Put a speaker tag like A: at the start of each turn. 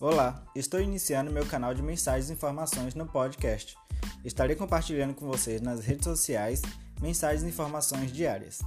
A: Olá, estou iniciando meu canal de mensagens e informações no podcast. Estarei compartilhando com vocês nas redes sociais mensagens e informações diárias.